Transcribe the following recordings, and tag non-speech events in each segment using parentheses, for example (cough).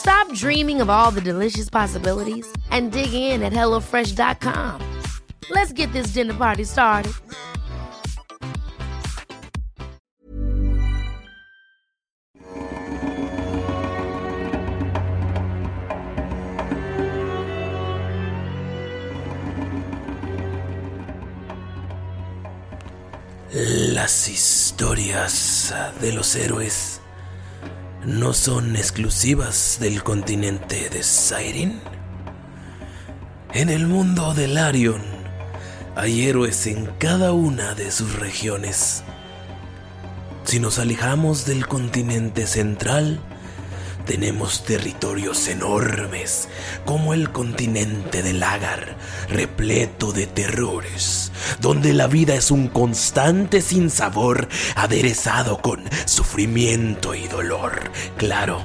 Stop dreaming of all the delicious possibilities and dig in at HelloFresh.com. Let's get this dinner party started. Las historias de los héroes no son exclusivas del continente de Sairin. En el mundo de Larion hay héroes en cada una de sus regiones. Si nos alejamos del continente central, tenemos territorios enormes, como el continente del Agar, repleto de terrores, donde la vida es un constante sinsabor aderezado con sufrimiento y dolor. Claro,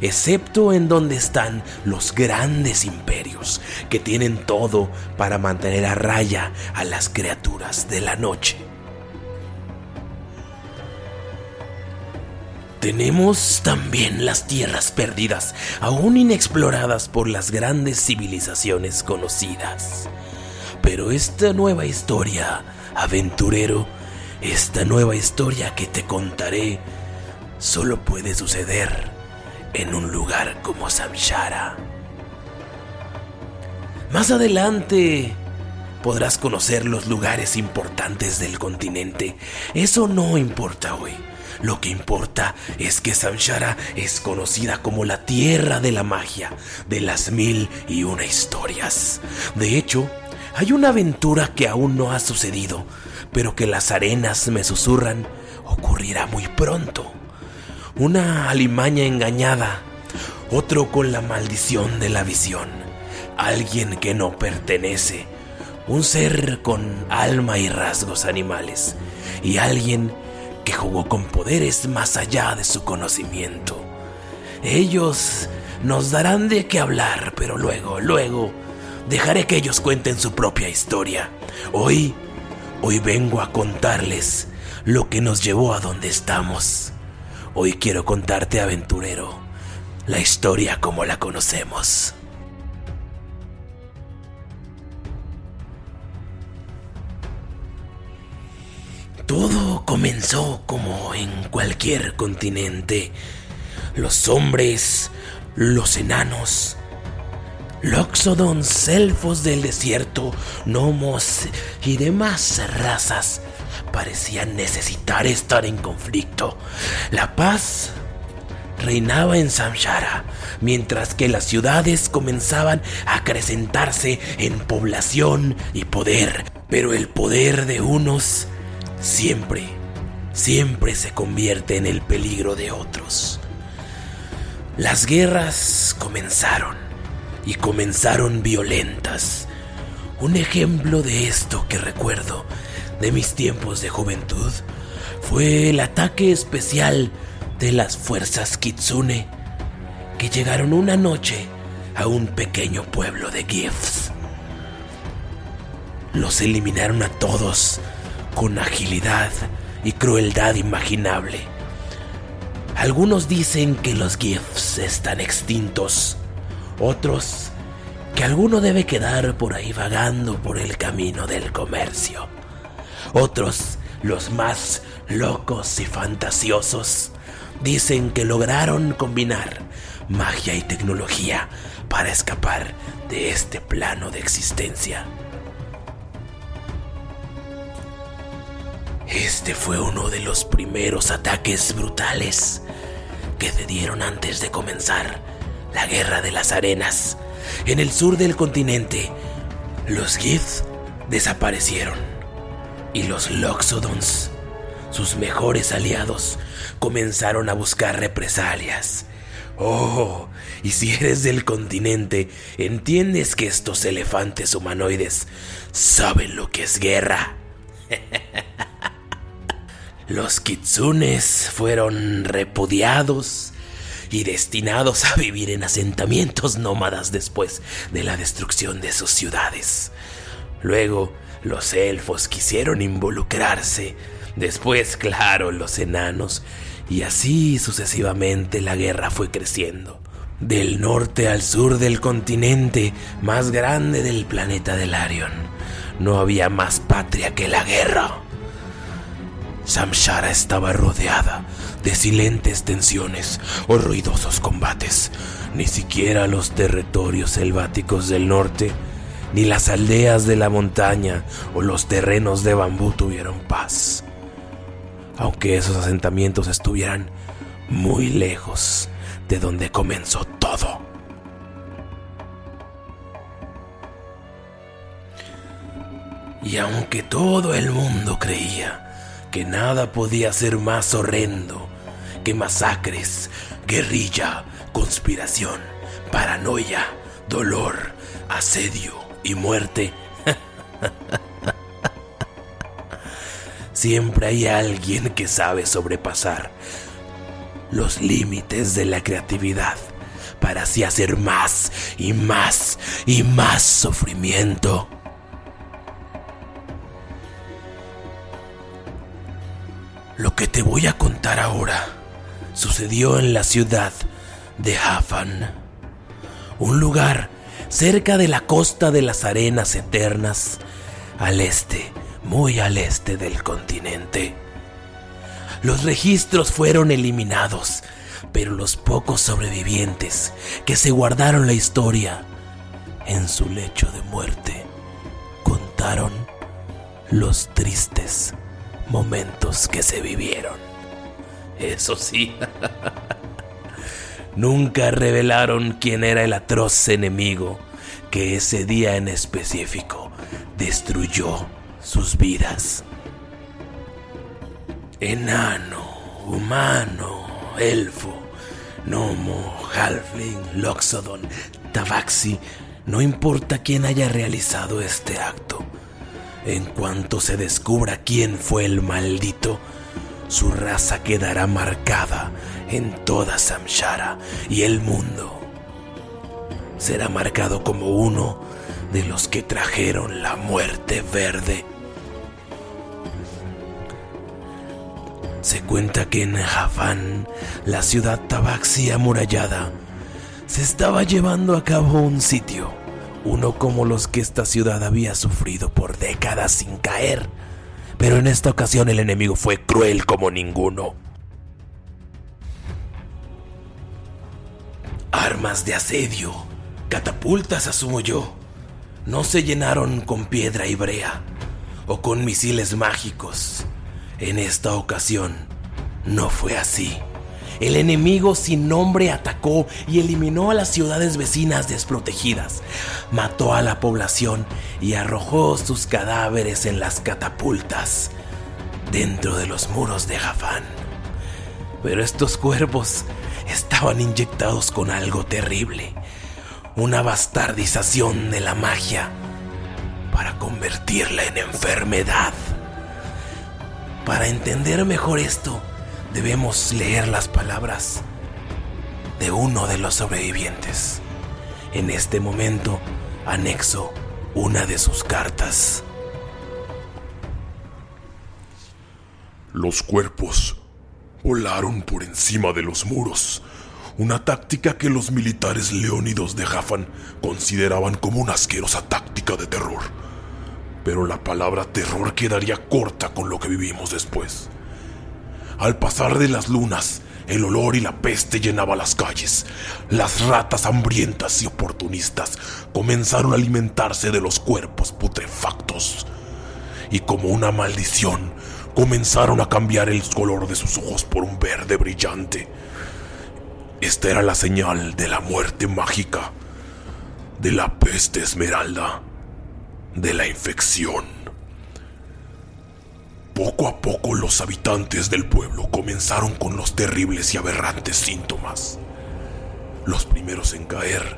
excepto en donde están los grandes imperios, que tienen todo para mantener a raya a las criaturas de la noche. Tenemos también las tierras perdidas, aún inexploradas por las grandes civilizaciones conocidas. Pero esta nueva historia, aventurero, esta nueva historia que te contaré, solo puede suceder en un lugar como Samshara. Más adelante podrás conocer los lugares importantes del continente. Eso no importa hoy. Lo que importa es que Samshara es conocida como la tierra de la magia, de las mil y una historias. De hecho, hay una aventura que aún no ha sucedido, pero que las arenas me susurran ocurrirá muy pronto. Una alimaña engañada, otro con la maldición de la visión, alguien que no pertenece, un ser con alma y rasgos animales, y alguien que jugó con poderes más allá de su conocimiento. Ellos nos darán de qué hablar, pero luego, luego, dejaré que ellos cuenten su propia historia. Hoy, hoy vengo a contarles lo que nos llevó a donde estamos. Hoy quiero contarte, aventurero, la historia como la conocemos. Todo comenzó como en cualquier continente. Los hombres, los enanos, loxodons, elfos del desierto, gnomos y demás razas parecían necesitar estar en conflicto. La paz reinaba en Samshara, mientras que las ciudades comenzaban a acrecentarse en población y poder. Pero el poder de unos siempre, siempre se convierte en el peligro de otros. Las guerras comenzaron y comenzaron violentas. Un ejemplo de esto que recuerdo de mis tiempos de juventud fue el ataque especial de las fuerzas Kitsune que llegaron una noche a un pequeño pueblo de Gifts. Los eliminaron a todos con agilidad y crueldad imaginable. Algunos dicen que los GIFs están extintos, otros que alguno debe quedar por ahí vagando por el camino del comercio. Otros, los más locos y fantasiosos, dicen que lograron combinar magia y tecnología para escapar de este plano de existencia. Este fue uno de los primeros ataques brutales que se dieron antes de comenzar la Guerra de las Arenas. En el sur del continente, los Gith desaparecieron y los Loxodons, sus mejores aliados, comenzaron a buscar represalias. Oh, y si eres del continente, entiendes que estos elefantes humanoides saben lo que es guerra. (laughs) Los kitsunes fueron repudiados y destinados a vivir en asentamientos nómadas después de la destrucción de sus ciudades. Luego, los elfos quisieron involucrarse, después, claro, los enanos, y así sucesivamente la guerra fue creciendo. Del norte al sur del continente más grande del planeta del Arion, no había más patria que la guerra. Samshara estaba rodeada de silentes tensiones o ruidosos combates. Ni siquiera los territorios selváticos del norte, ni las aldeas de la montaña o los terrenos de bambú tuvieron paz. Aunque esos asentamientos estuvieran muy lejos de donde comenzó todo. Y aunque todo el mundo creía nada podía ser más horrendo que masacres, guerrilla, conspiración, paranoia, dolor, asedio y muerte. Siempre hay alguien que sabe sobrepasar los límites de la creatividad para así hacer más y más y más sufrimiento. Que te voy a contar ahora sucedió en la ciudad de Hafan, un lugar cerca de la costa de las arenas eternas, al este, muy al este del continente. Los registros fueron eliminados, pero los pocos sobrevivientes que se guardaron la historia en su lecho de muerte contaron los tristes momentos que se vivieron. Eso sí, (laughs) nunca revelaron quién era el atroz enemigo que ese día en específico destruyó sus vidas. Enano, humano, elfo, gnomo, halfling, loxodon, tabaxi, no importa quién haya realizado este acto en cuanto se descubra quién fue el maldito, su raza quedará marcada en toda Samshara y el mundo será marcado como uno de los que trajeron la muerte verde. Se cuenta que en Javán, la ciudad tabaxi amurallada, se estaba llevando a cabo un sitio uno como los que esta ciudad había sufrido por décadas sin caer. Pero en esta ocasión el enemigo fue cruel como ninguno. Armas de asedio, catapultas asumo yo, no se llenaron con piedra y brea o con misiles mágicos. En esta ocasión no fue así. El enemigo sin nombre atacó y eliminó a las ciudades vecinas desprotegidas, mató a la población y arrojó sus cadáveres en las catapultas dentro de los muros de Jafán. Pero estos cuerpos estaban inyectados con algo terrible, una bastardización de la magia para convertirla en enfermedad. Para entender mejor esto, debemos leer las palabras de uno de los sobrevivientes. En este momento anexo una de sus cartas. Los cuerpos volaron por encima de los muros, una táctica que los militares leónidos de Jafan consideraban como una asquerosa táctica de terror. Pero la palabra terror quedaría corta con lo que vivimos después. Al pasar de las lunas, el olor y la peste llenaba las calles. Las ratas hambrientas y oportunistas comenzaron a alimentarse de los cuerpos putrefactos. Y como una maldición, comenzaron a cambiar el color de sus ojos por un verde brillante. Esta era la señal de la muerte mágica, de la peste esmeralda, de la infección. Poco a poco los habitantes del pueblo comenzaron con los terribles y aberrantes síntomas. Los primeros en caer,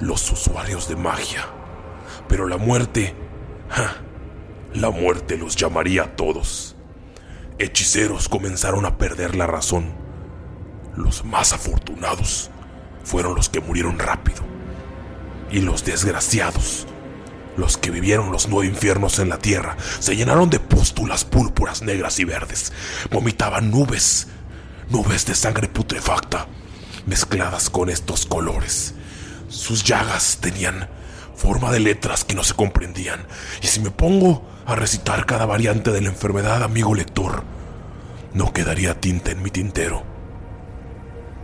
los usuarios de magia. Pero la muerte, la muerte los llamaría a todos. Hechiceros comenzaron a perder la razón. Los más afortunados fueron los que murieron rápido. Y los desgraciados los que vivieron los nueve infiernos en la tierra se llenaron de pústulas púrpuras, negras y verdes. Vomitaban nubes, nubes de sangre putrefacta, mezcladas con estos colores. Sus llagas tenían forma de letras que no se comprendían. Y si me pongo a recitar cada variante de la enfermedad, amigo lector, no quedaría tinta en mi tintero.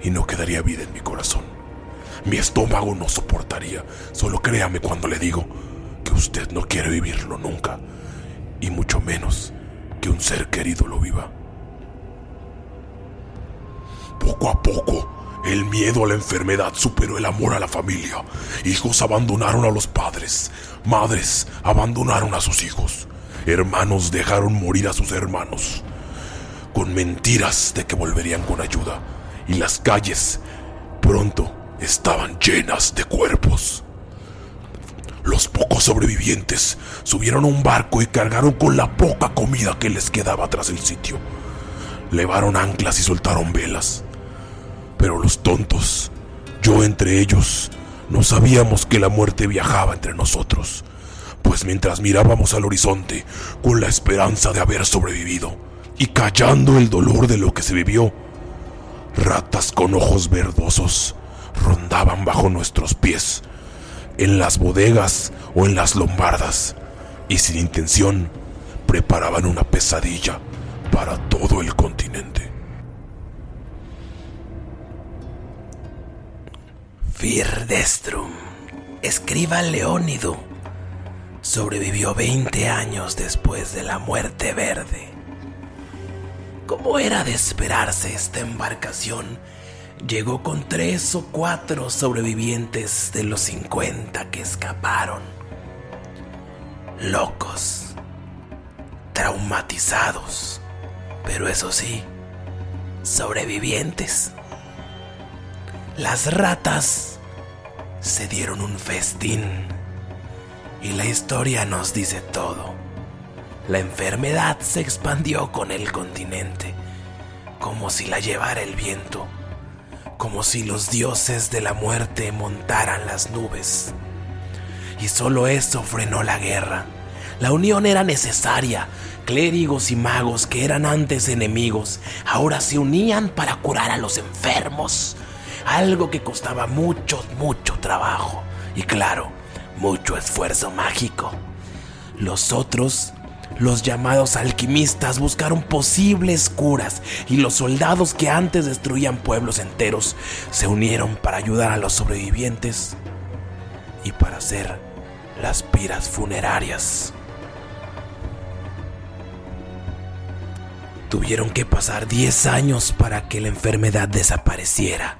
Y no quedaría vida en mi corazón. Mi estómago no soportaría. Solo créame cuando le digo usted no quiere vivirlo nunca, y mucho menos que un ser querido lo viva. Poco a poco, el miedo a la enfermedad superó el amor a la familia. Hijos abandonaron a los padres, madres abandonaron a sus hijos, hermanos dejaron morir a sus hermanos, con mentiras de que volverían con ayuda, y las calles pronto estaban llenas de cuerpos. Los pocos sobrevivientes subieron a un barco y cargaron con la poca comida que les quedaba tras el sitio. Levaron anclas y soltaron velas. Pero los tontos, yo entre ellos, no sabíamos que la muerte viajaba entre nosotros, pues mientras mirábamos al horizonte con la esperanza de haber sobrevivido y callando el dolor de lo que se vivió, ratas con ojos verdosos rondaban bajo nuestros pies en las bodegas o en las lombardas y sin intención preparaban una pesadilla para todo el continente. Firdestrum, escriba Leónido, sobrevivió 20 años después de la muerte verde. Como era de esperarse, esta embarcación llegó con tres o cuatro sobrevivientes de los 50 que escaparon. Locos, traumatizados, pero eso sí, sobrevivientes. Las ratas se dieron un festín y la historia nos dice todo. La enfermedad se expandió con el continente, como si la llevara el viento como si los dioses de la muerte montaran las nubes. Y solo eso frenó la guerra. La unión era necesaria. Clérigos y magos que eran antes enemigos, ahora se unían para curar a los enfermos. Algo que costaba mucho, mucho trabajo. Y claro, mucho esfuerzo mágico. Los otros los llamados alquimistas buscaron posibles curas y los soldados que antes destruían pueblos enteros se unieron para ayudar a los sobrevivientes y para hacer las piras funerarias. Tuvieron que pasar 10 años para que la enfermedad desapareciera,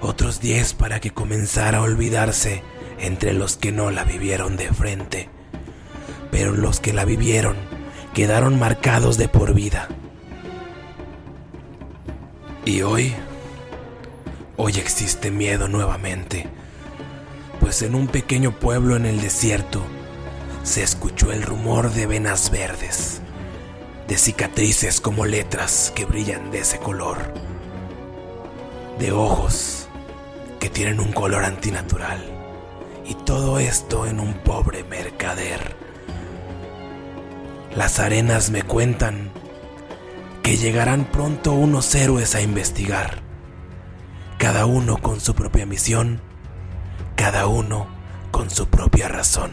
otros 10 para que comenzara a olvidarse entre los que no la vivieron de frente pero los que la vivieron quedaron marcados de por vida. Y hoy, hoy existe miedo nuevamente, pues en un pequeño pueblo en el desierto se escuchó el rumor de venas verdes, de cicatrices como letras que brillan de ese color, de ojos que tienen un color antinatural, y todo esto en un pobre mercader las arenas me cuentan que llegarán pronto unos héroes a investigar, cada uno con su propia misión, cada uno con su propia razón.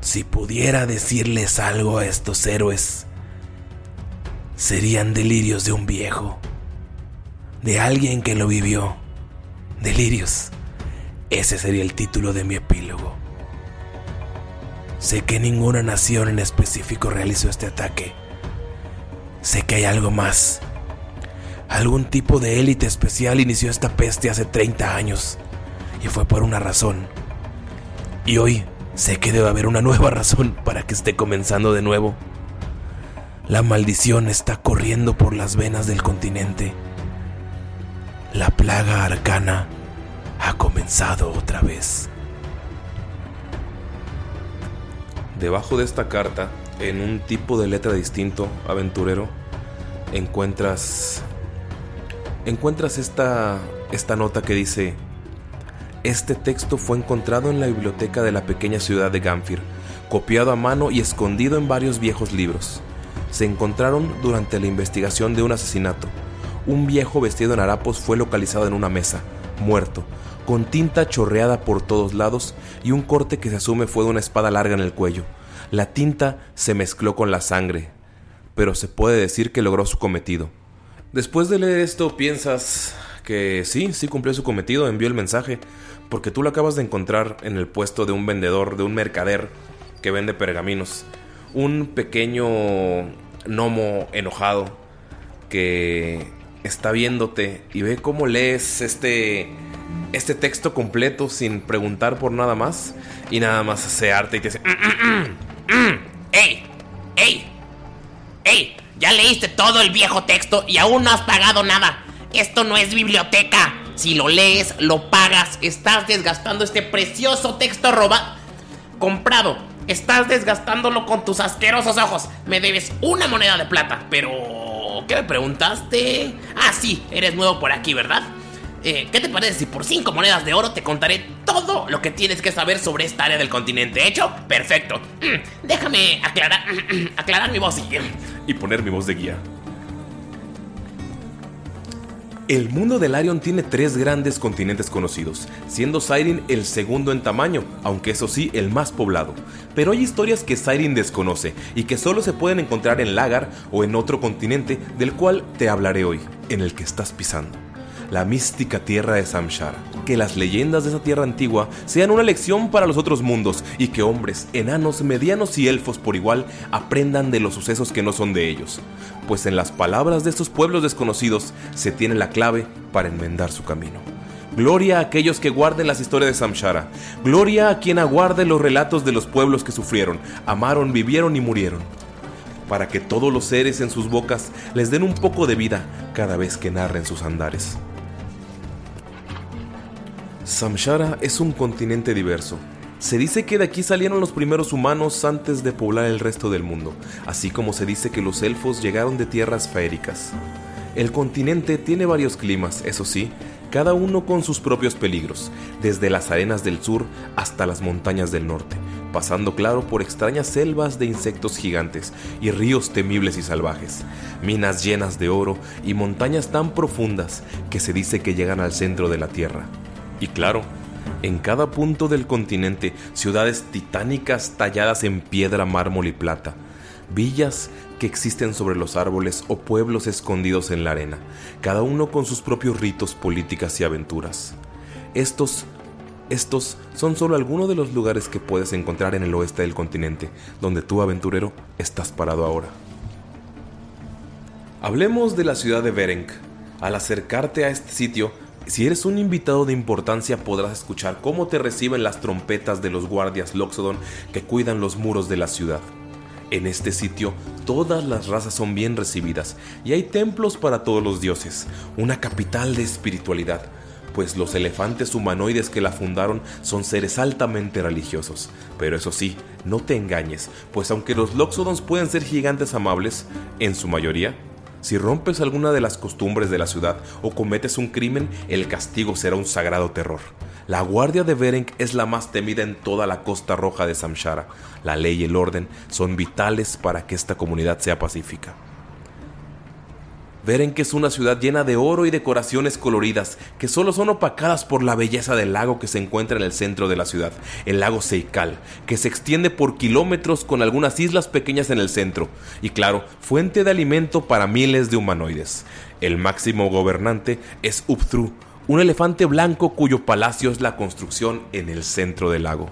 Si pudiera decirles algo a estos héroes, serían delirios de un viejo, de alguien que lo vivió. Delirios. Ese sería el título de mi epílogo. Sé que ninguna nación en específico realizó este ataque. Sé que hay algo más. Algún tipo de élite especial inició esta peste hace 30 años. Y fue por una razón. Y hoy sé que debe haber una nueva (laughs) razón para que esté comenzando de nuevo. La maldición está corriendo por las venas del continente. La plaga arcana ha comenzado otra vez. Debajo de esta carta, en un tipo de letra distinto, aventurero, encuentras encuentras esta esta nota que dice este texto fue encontrado en la biblioteca de la pequeña ciudad de Gamfir, copiado a mano y escondido en varios viejos libros. Se encontraron durante la investigación de un asesinato. Un viejo vestido en harapos fue localizado en una mesa, muerto, con tinta chorreada por todos lados y un corte que se asume fue de una espada larga en el cuello. La tinta se mezcló con la sangre, pero se puede decir que logró su cometido. Después de leer esto piensas que sí, sí cumplió su cometido, envió el mensaje, porque tú lo acabas de encontrar en el puesto de un vendedor, de un mercader que vende pergaminos. Un pequeño gnomo enojado que está viéndote y ve cómo lees este este texto completo sin preguntar por nada más y nada más se arte y te dice mm, mm, mm, ¡Ey! ¡Ey! ¡Ey! Ya leíste todo el viejo texto y aún no has pagado nada. Esto no es biblioteca. Si lo lees, lo pagas. Estás desgastando este precioso texto robado. Comprado. Estás desgastándolo con tus asquerosos ojos. Me debes una moneda de plata. Pero... ¿Qué me preguntaste? Ah, sí, eres nuevo por aquí, ¿verdad? Eh, ¿Qué te parece si por 5 monedas de oro te contaré todo lo que tienes que saber sobre esta área del continente? ¿Hecho? Perfecto. Mm, déjame aclarar, (clears throat) aclarar mi voz y, y poner mi voz de guía. El mundo de Larion tiene tres grandes continentes conocidos, siendo Siren el segundo en tamaño, aunque eso sí el más poblado. Pero hay historias que Siren desconoce y que solo se pueden encontrar en Lagar o en otro continente del cual te hablaré hoy, en el que estás pisando la mística tierra de Samshara. Que las leyendas de esa tierra antigua sean una lección para los otros mundos y que hombres, enanos, medianos y elfos por igual aprendan de los sucesos que no son de ellos. Pues en las palabras de estos pueblos desconocidos se tiene la clave para enmendar su camino. Gloria a aquellos que guarden las historias de Samshara. Gloria a quien aguarde los relatos de los pueblos que sufrieron, amaron, vivieron y murieron. Para que todos los seres en sus bocas les den un poco de vida cada vez que narren sus andares. Samshara es un continente diverso. Se dice que de aquí salieron los primeros humanos antes de poblar el resto del mundo, así como se dice que los elfos llegaron de tierras faéricas. El continente tiene varios climas, eso sí, cada uno con sus propios peligros, desde las arenas del sur hasta las montañas del norte, pasando claro por extrañas selvas de insectos gigantes y ríos temibles y salvajes, minas llenas de oro y montañas tan profundas que se dice que llegan al centro de la Tierra. Y claro, en cada punto del continente, ciudades titánicas talladas en piedra, mármol y plata, villas que existen sobre los árboles o pueblos escondidos en la arena, cada uno con sus propios ritos, políticas y aventuras. Estos estos son solo algunos de los lugares que puedes encontrar en el oeste del continente, donde tú, aventurero, estás parado ahora. Hablemos de la ciudad de Berenk. Al acercarte a este sitio, si eres un invitado de importancia podrás escuchar cómo te reciben las trompetas de los guardias Loxodon que cuidan los muros de la ciudad. En este sitio todas las razas son bien recibidas y hay templos para todos los dioses, una capital de espiritualidad, pues los elefantes humanoides que la fundaron son seres altamente religiosos. Pero eso sí, no te engañes, pues aunque los Loxodons pueden ser gigantes amables, en su mayoría si rompes alguna de las costumbres de la ciudad o cometes un crimen, el castigo será un sagrado terror. La guardia de Berenk es la más temida en toda la costa roja de Samshara. La ley y el orden son vitales para que esta comunidad sea pacífica. Que es una ciudad llena de oro y decoraciones coloridas que solo son opacadas por la belleza del lago que se encuentra en el centro de la ciudad, el lago Seikal, que se extiende por kilómetros con algunas islas pequeñas en el centro y claro, fuente de alimento para miles de humanoides. El máximo gobernante es Upthru, un elefante blanco cuyo palacio es la construcción en el centro del lago.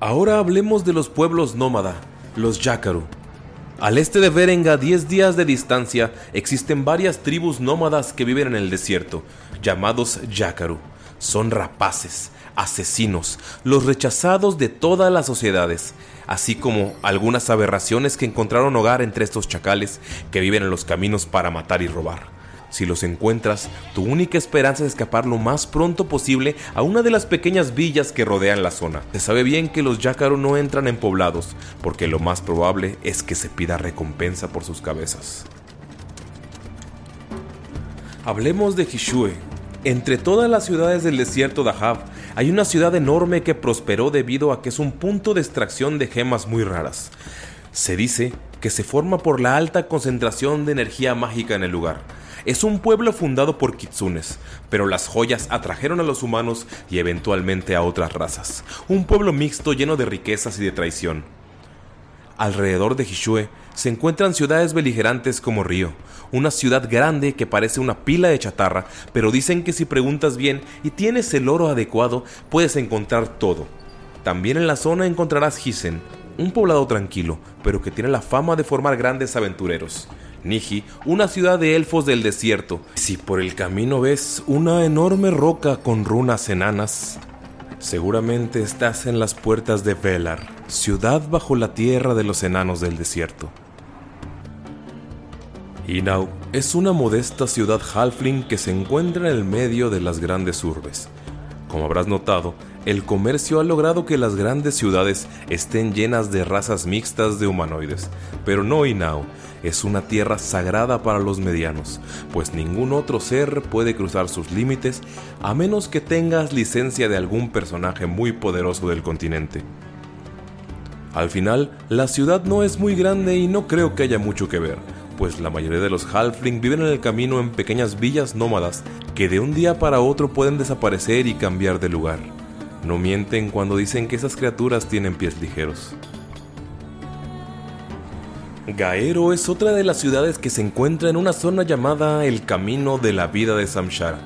Ahora hablemos de los pueblos nómada, los Yakaru. Al este de Berenga, a 10 días de distancia, existen varias tribus nómadas que viven en el desierto, llamados Yakaru. Son rapaces, asesinos, los rechazados de todas las sociedades, así como algunas aberraciones que encontraron hogar entre estos chacales que viven en los caminos para matar y robar. Si los encuentras, tu única esperanza es escapar lo más pronto posible a una de las pequeñas villas que rodean la zona. Se sabe bien que los yácaro no entran en poblados, porque lo más probable es que se pida recompensa por sus cabezas. Hablemos de Hishue. Entre todas las ciudades del desierto de Ahab, hay una ciudad enorme que prosperó debido a que es un punto de extracción de gemas muy raras. Se dice que se forma por la alta concentración de energía mágica en el lugar es un pueblo fundado por kitsunes, pero las joyas atrajeron a los humanos y eventualmente a otras razas. Un pueblo mixto lleno de riquezas y de traición. Alrededor de Hishue se encuentran ciudades beligerantes como Río, una ciudad grande que parece una pila de chatarra, pero dicen que si preguntas bien y tienes el oro adecuado, puedes encontrar todo. También en la zona encontrarás Hisen, un poblado tranquilo, pero que tiene la fama de formar grandes aventureros. Niji, una ciudad de elfos del desierto. Si por el camino ves una enorme roca con runas enanas, seguramente estás en las puertas de Velar, ciudad bajo la tierra de los enanos del desierto. Inau es una modesta ciudad halfling que se encuentra en el medio de las grandes urbes. Como habrás notado, el comercio ha logrado que las grandes ciudades estén llenas de razas mixtas de humanoides, pero no Inau, es una tierra sagrada para los medianos, pues ningún otro ser puede cruzar sus límites a menos que tengas licencia de algún personaje muy poderoso del continente. Al final, la ciudad no es muy grande y no creo que haya mucho que ver, pues la mayoría de los halfling viven en el camino en pequeñas villas nómadas que de un día para otro pueden desaparecer y cambiar de lugar. No mienten cuando dicen que esas criaturas tienen pies ligeros. Gaero es otra de las ciudades que se encuentra en una zona llamada el Camino de la Vida de Samshara,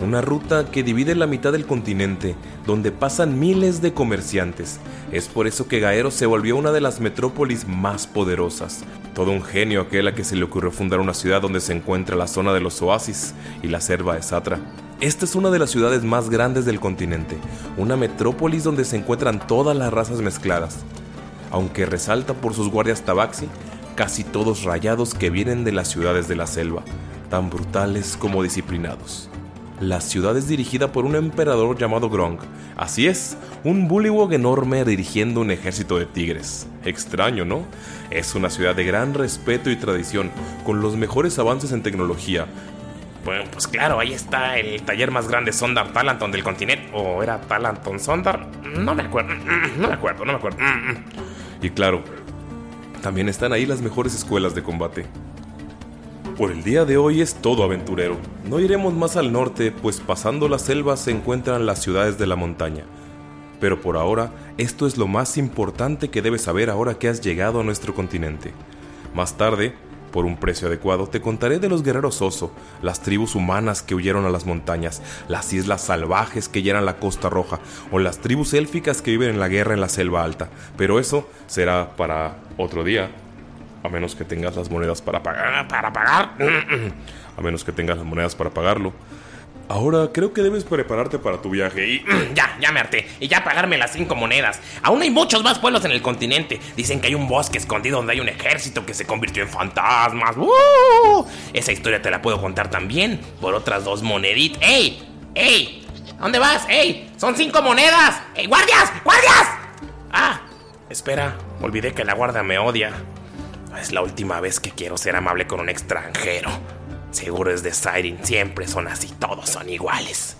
una ruta que divide la mitad del continente, donde pasan miles de comerciantes. Es por eso que Gaero se volvió una de las metrópolis más poderosas. Todo un genio aquel a que se le ocurrió fundar una ciudad donde se encuentra la zona de los oasis y la selva de Satra. Esta es una de las ciudades más grandes del continente, una metrópolis donde se encuentran todas las razas mezcladas aunque resalta por sus guardias tabaxi, casi todos rayados que vienen de las ciudades de la selva, tan brutales como disciplinados. La ciudad es dirigida por un emperador llamado Grong. Así es, un bullywog enorme dirigiendo un ejército de tigres. Extraño, ¿no? Es una ciudad de gran respeto y tradición, con los mejores avances en tecnología. Bueno, pues claro, ahí está el taller más grande Sondar Talanton del continente. ¿O era Talanton Sondar? No me acuerdo, no me acuerdo, no me acuerdo. Y claro, también están ahí las mejores escuelas de combate. Por el día de hoy es todo aventurero. No iremos más al norte, pues pasando las selvas se encuentran las ciudades de la montaña. Pero por ahora, esto es lo más importante que debes saber ahora que has llegado a nuestro continente. Más tarde, por un precio adecuado, te contaré de los guerreros oso, las tribus humanas que huyeron a las montañas, las islas salvajes que llenan la costa roja, o las tribus élficas que viven en la guerra en la selva alta. Pero eso será para otro día, a menos que tengas las monedas para pagar. ¿Para pagar? (clears throat) A menos que tengas las monedas para pagarlo. Ahora creo que debes prepararte para tu viaje y... (clears throat) Ya, ya me harté. Y ya pagarme las cinco monedas. Aún hay muchos más pueblos en el continente. Dicen que hay un bosque escondido donde hay un ejército que se convirtió en fantasmas. Esa historia te la puedo contar también por otras dos moneditas. ¡Ey! ¡Ey! ¿Dónde vas? ¡Ey! ¡Son cinco monedas! ¡Ey, guardias! ¡Guardias! Ah, espera. Olvidé que la guardia me odia. Es la última vez que quiero ser amable con un extranjero. Seguro es de Siren, siempre son así, todos son iguales.